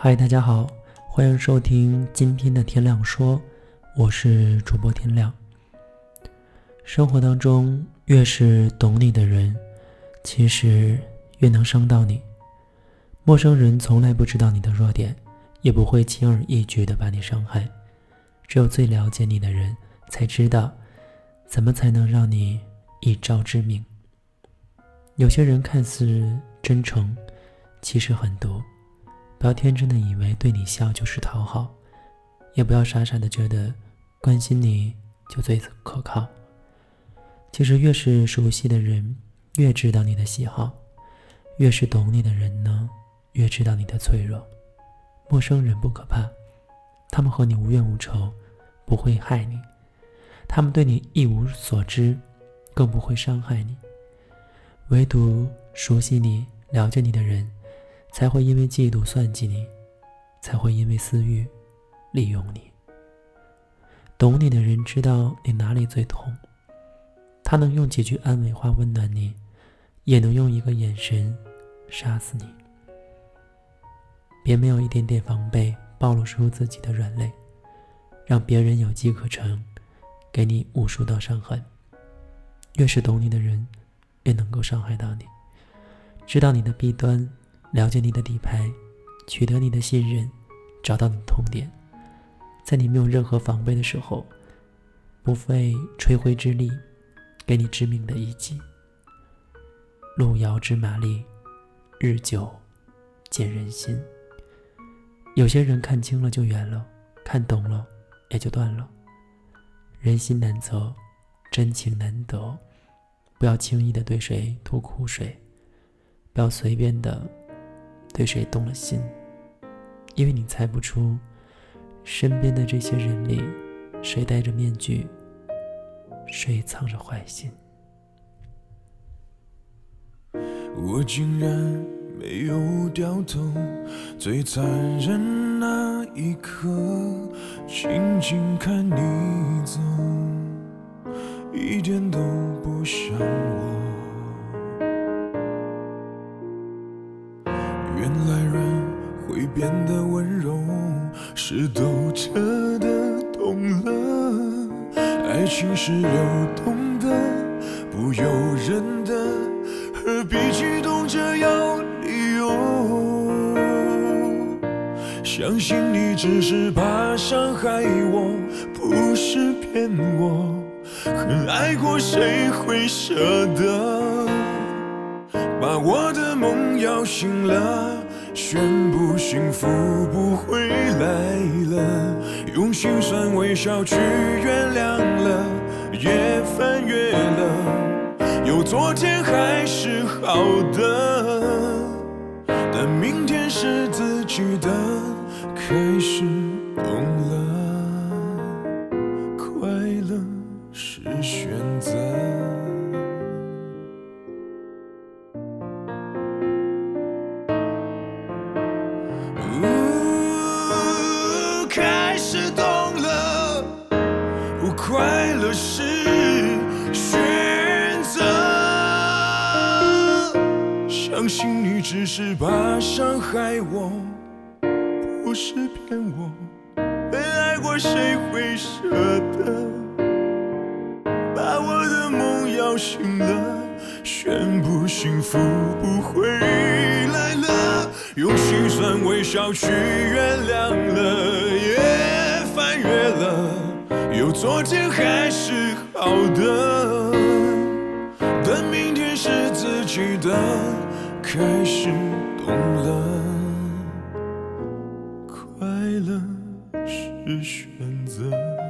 嗨，大家好，欢迎收听今天的天亮说，我是主播天亮。生活当中，越是懂你的人，其实越能伤到你。陌生人从来不知道你的弱点，也不会轻而易举的把你伤害。只有最了解你的人，才知道怎么才能让你一招致命。有些人看似真诚，其实很毒。不要天真的以为对你笑就是讨好，也不要傻傻的觉得关心你就最可靠。其实越是熟悉的人，越知道你的喜好；越是懂你的人呢，越知道你的脆弱。陌生人不可怕，他们和你无怨无仇，不会害你；他们对你一无所知，更不会伤害你。唯独熟悉你、了解你的人。才会因为嫉妒算计你，才会因为私欲利用你。懂你的人知道你哪里最痛，他能用几句安慰话温暖你，也能用一个眼神杀死你。别没有一点点防备，暴露出自己的软肋，让别人有机可乘，给你无数道伤痕。越是懂你的人，越能够伤害到你，知道你的弊端。了解你的底牌，取得你的信任，找到你的痛点，在你没有任何防备的时候，不费吹灰之力，给你致命的一击。路遥知马力，日久见人心。有些人看清了就远了，看懂了也就断了。人心难测，真情难得，不要轻易的对谁吐苦水，不要随便的。对谁动了心？因为你猜不出，身边的这些人里，谁戴着面具，谁藏着坏心。我竟然没有掉头，最残忍那一刻，静静看你走，一点都不像我。变得温柔，是透彻的懂了。爱情是流动的，不由人的，何必激动着要理由？相信你只是怕伤害我，不是骗我。很爱过，谁会舍得？把我的梦摇醒了，宣布幸福不回来了，用心酸微笑去原谅了，也翻越了，有昨天还是好的，但明天是自己的，开始懂了，相信你只是怕伤害我，不是骗我。没爱过谁会舍得？把我的梦摇醒了，宣布幸福不回来了，用心酸微笑去原谅了，也翻越了。有昨天还是好的，但明天是自己的开始懂了快乐是选择。